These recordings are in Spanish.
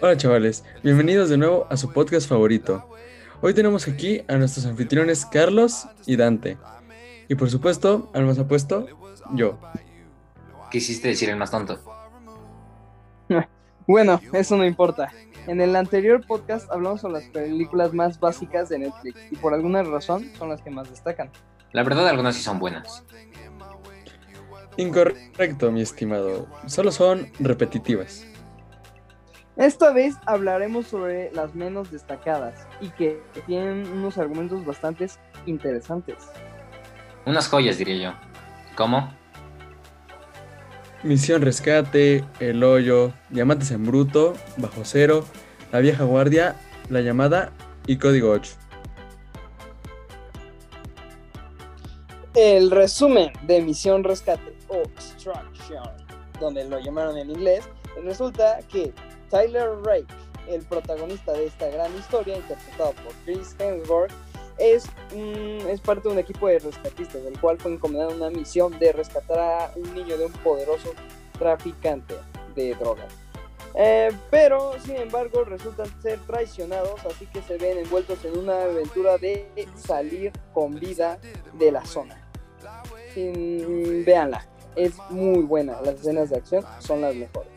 Hola chavales, bienvenidos de nuevo a su podcast favorito. Hoy tenemos aquí a nuestros anfitriones Carlos y Dante. Y por supuesto, al más apuesto, yo. Quisiste decir el más tonto. Bueno, eso no importa. En el anterior podcast hablamos sobre las películas más básicas de Netflix y por alguna razón son las que más destacan. La verdad, algunas sí son buenas. Incorrecto, mi estimado. Solo son repetitivas. Esta vez hablaremos sobre las menos destacadas y que tienen unos argumentos bastante interesantes. Unas joyas, diría yo. ¿Cómo? Misión Rescate, El Hoyo, Diamantes en Bruto, Bajo Cero, La Vieja Guardia, La Llamada y Código 8. El resumen de Misión Rescate o Extraction, donde lo llamaron en inglés, resulta que Tyler Rake, el protagonista de esta gran historia, interpretado por Chris Hemsworth, es, es parte de un equipo de rescatistas, del cual fue encomendada una misión de rescatar a un niño de un poderoso traficante de drogas. Eh, pero, sin embargo, resultan ser traicionados, así que se ven envueltos en una aventura de salir con vida de la zona. Véanla, es muy buena, las escenas de acción son las mejores.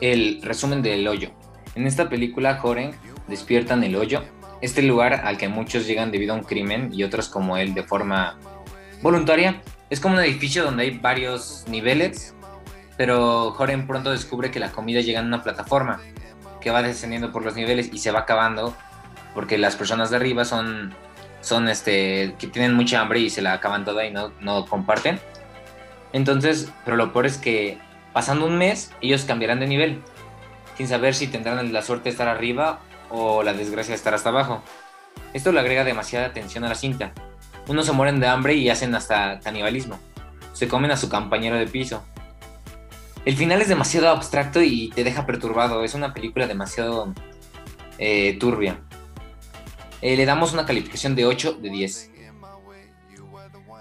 El resumen del hoyo. En esta película, Joren despierta en el hoyo, este lugar al que muchos llegan debido a un crimen y otros como él de forma voluntaria. Es como un edificio donde hay varios niveles, pero Joren pronto descubre que la comida llega en una plataforma que va descendiendo por los niveles y se va acabando porque las personas de arriba son, son este, que tienen mucha hambre y se la acaban toda y no, no comparten. Entonces, pero lo peor es que pasando un mes ellos cambiarán de nivel sin saber si tendrán la suerte de estar arriba o la desgracia de estar hasta abajo. Esto le agrega demasiada tensión a la cinta. Unos se mueren de hambre y hacen hasta canibalismo. Se comen a su compañero de piso. El final es demasiado abstracto y te deja perturbado. Es una película demasiado eh, turbia. Eh, le damos una calificación de 8 de 10.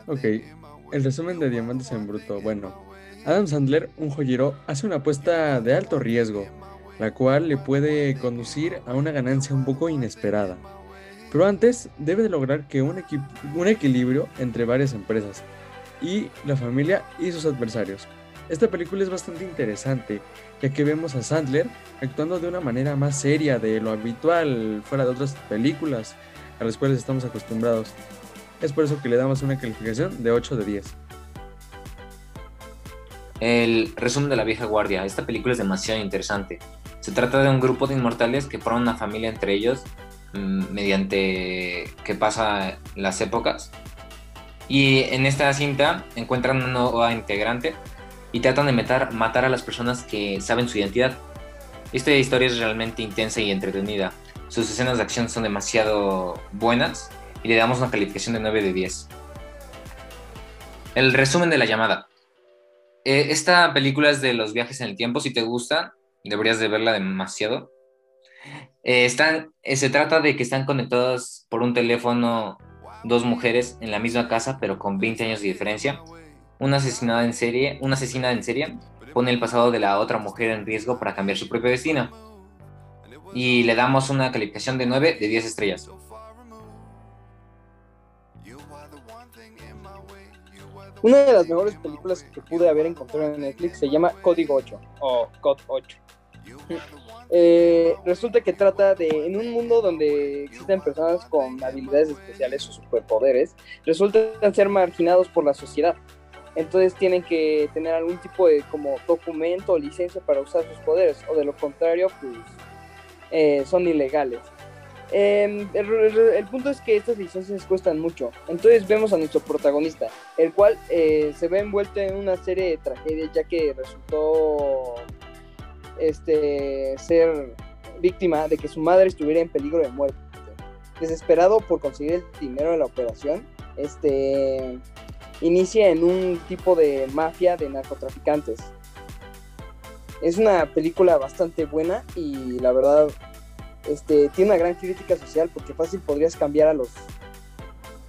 Ok, el resumen de Diamantes en Bruto. Bueno, Adam Sandler, un joyero, hace una apuesta de alto riesgo la cual le puede conducir a una ganancia un poco inesperada. Pero antes debe de lograr que un, un equilibrio entre varias empresas y la familia y sus adversarios. Esta película es bastante interesante, ya que vemos a Sandler actuando de una manera más seria de lo habitual fuera de otras películas a las cuales estamos acostumbrados. Es por eso que le damos una calificación de 8 de 10. El resumen de la vieja guardia. Esta película es demasiado interesante. Se trata de un grupo de inmortales que forman una familia entre ellos mm, mediante que pasa las épocas. Y en esta cinta encuentran una nueva integrante y tratan de matar, matar a las personas que saben su identidad. Esta historia es realmente intensa y entretenida. Sus escenas de acción son demasiado buenas y le damos una calificación de 9 de 10. El resumen de la llamada. Eh, esta película es de los viajes en el tiempo. Si te gusta, deberías de verla demasiado. Eh, están, eh, se trata de que están conectadas por un teléfono dos mujeres en la misma casa, pero con 20 años de diferencia. Una asesinada en serie, una asesina en serie pone el pasado de la otra mujer en riesgo para cambiar su propio destino. Y le damos una calificación de 9 de 10 estrellas. Una de las mejores películas que pude haber encontrado en Netflix se llama Código 8 o Code 8. Eh, resulta que trata de, en un mundo donde existen personas con habilidades especiales o superpoderes, resultan ser marginados por la sociedad. Entonces tienen que tener algún tipo de como documento o licencia para usar sus poderes, o de lo contrario, pues eh, son ilegales. Em, el, punto es que estas licencias cuestan mucho. Entonces vemos a nuestro protagonista, el cual eh, se ve envuelto en una serie de tragedias ya que resultó este, ser víctima de que su madre estuviera en peligro de muerte. Desesperado por conseguir el dinero de la operación, este, inicia en un tipo de mafia de narcotraficantes. Es una película bastante buena y la verdad este, tiene una gran crítica social porque fácil podrías cambiar a los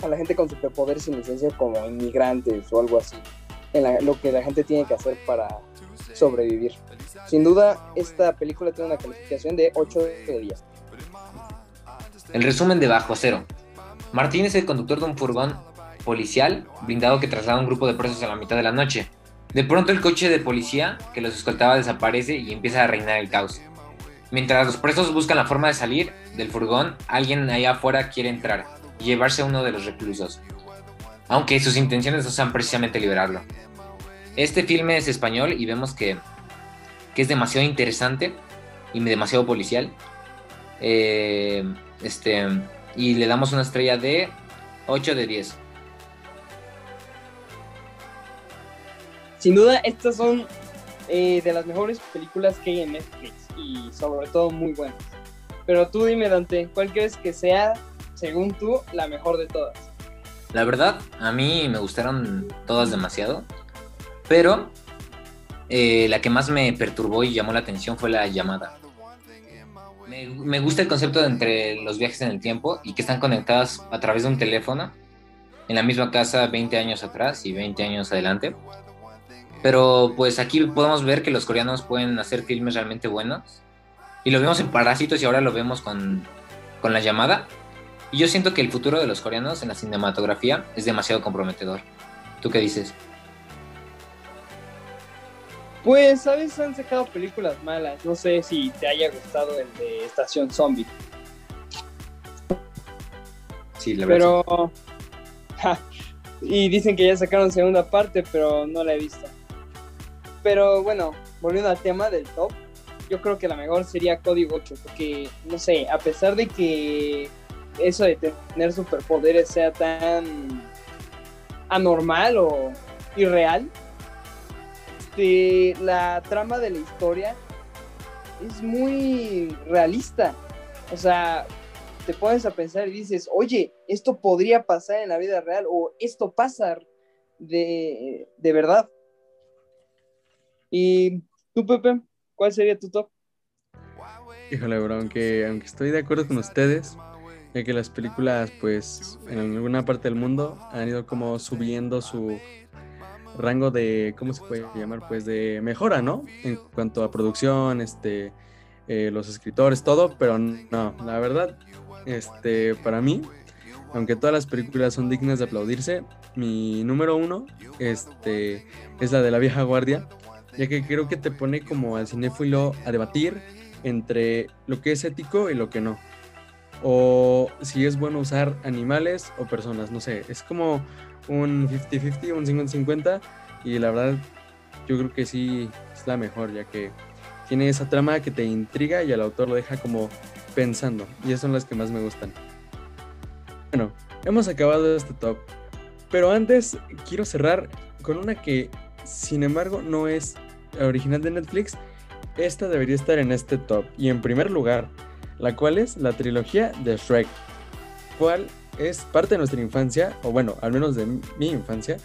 a la gente con superpoderes sin licencia como inmigrantes o algo así. En lo que la gente tiene que hacer para sobrevivir. Sin duda, esta película tiene una calificación de 8 de 10. El resumen de Bajo Cero. Martín es el conductor de un furgón policial blindado que traslada a un grupo de presos a la mitad de la noche. De pronto el coche de policía que los escoltaba desaparece y empieza a reinar el caos. Mientras los presos buscan la forma de salir del furgón, alguien allá afuera quiere entrar y llevarse a uno de los reclusos, aunque sus intenciones no sean precisamente liberarlo. Este filme es español y vemos que, que es demasiado interesante y demasiado policial. Eh, este, y le damos una estrella de 8 de 10. Sin duda, estas son eh, de las mejores películas que hay en Netflix y sobre todo muy buenas. Pero tú dime, Dante, ¿cuál crees que sea, según tú, la mejor de todas? La verdad, a mí me gustaron todas demasiado, pero eh, la que más me perturbó y llamó la atención fue la llamada. Me, me, gusta el concepto de entre los viajes en el tiempo y que están conectadas a través de un teléfono en la misma casa 20 años atrás y 20 años adelante. Pero pues aquí podemos ver que los coreanos pueden hacer filmes realmente buenos. Y lo vemos en Parásitos y ahora lo vemos con, con La Llamada. Y yo siento que el futuro de los coreanos en la cinematografía es demasiado comprometedor. ¿Tú qué dices? Pues, ¿sabes? Han sacado películas malas. No sé si te haya gustado el de Estación Zombie. Sí, la verdad. Pero... y dicen que ya sacaron segunda parte, pero no la he visto. Pero bueno, volviendo al tema del top, yo creo que la mejor sería Código 8, porque, no sé, a pesar de que eso de tener superpoderes sea tan anormal o irreal, este, la trama de la historia es muy realista. O sea, te pones a pensar y dices, oye, esto podría pasar en la vida real o esto pasa de, de verdad. ¿Y tú, Pepe? ¿Cuál sería tu top? Híjole, bro, aunque, aunque estoy de acuerdo con ustedes, ya que las películas, pues, en alguna parte del mundo han ido como subiendo su rango de, ¿cómo se puede llamar? Pues de mejora, ¿no? En cuanto a producción, este, eh, los escritores, todo, pero no, la verdad, este, para mí, aunque todas las películas son dignas de aplaudirse, mi número uno, este, es la de la vieja guardia, ya que creo que te pone como al cinéfilo a debatir entre lo que es ético y lo que no. O si es bueno usar animales o personas, no sé, es como un 50-50, un 50-50 y la verdad yo creo que sí es la mejor, ya que tiene esa trama que te intriga y al autor lo deja como pensando y esas son las que más me gustan. Bueno, hemos acabado este top, pero antes quiero cerrar con una que sin embargo, no es original de Netflix. Esta debería estar en este top. Y en primer lugar, la cual es la trilogía de Shrek. Cual es parte de nuestra infancia, o bueno, al menos de mi infancia.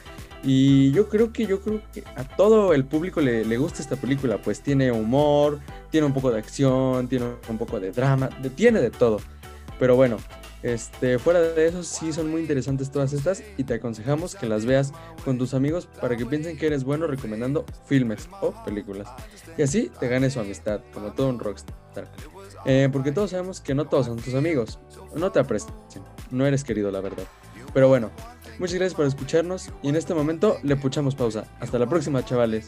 Y yo creo que yo creo que a todo el público le, le, gusta esta película, pues tiene humor, tiene un poco de acción, tiene un poco de drama, tiene de todo. Pero bueno, este, fuera de eso, sí son muy interesantes todas estas y te aconsejamos que las veas con tus amigos para que piensen que eres bueno recomendando filmes o películas. Y así te ganes su amistad, como todo un rockstar. Eh, porque todos sabemos que no todos son tus amigos, no te aprecian, no eres querido, la verdad. Pero bueno, muchas gracias por escucharnos y en este momento le puchamos pausa. Hasta la próxima, chavales.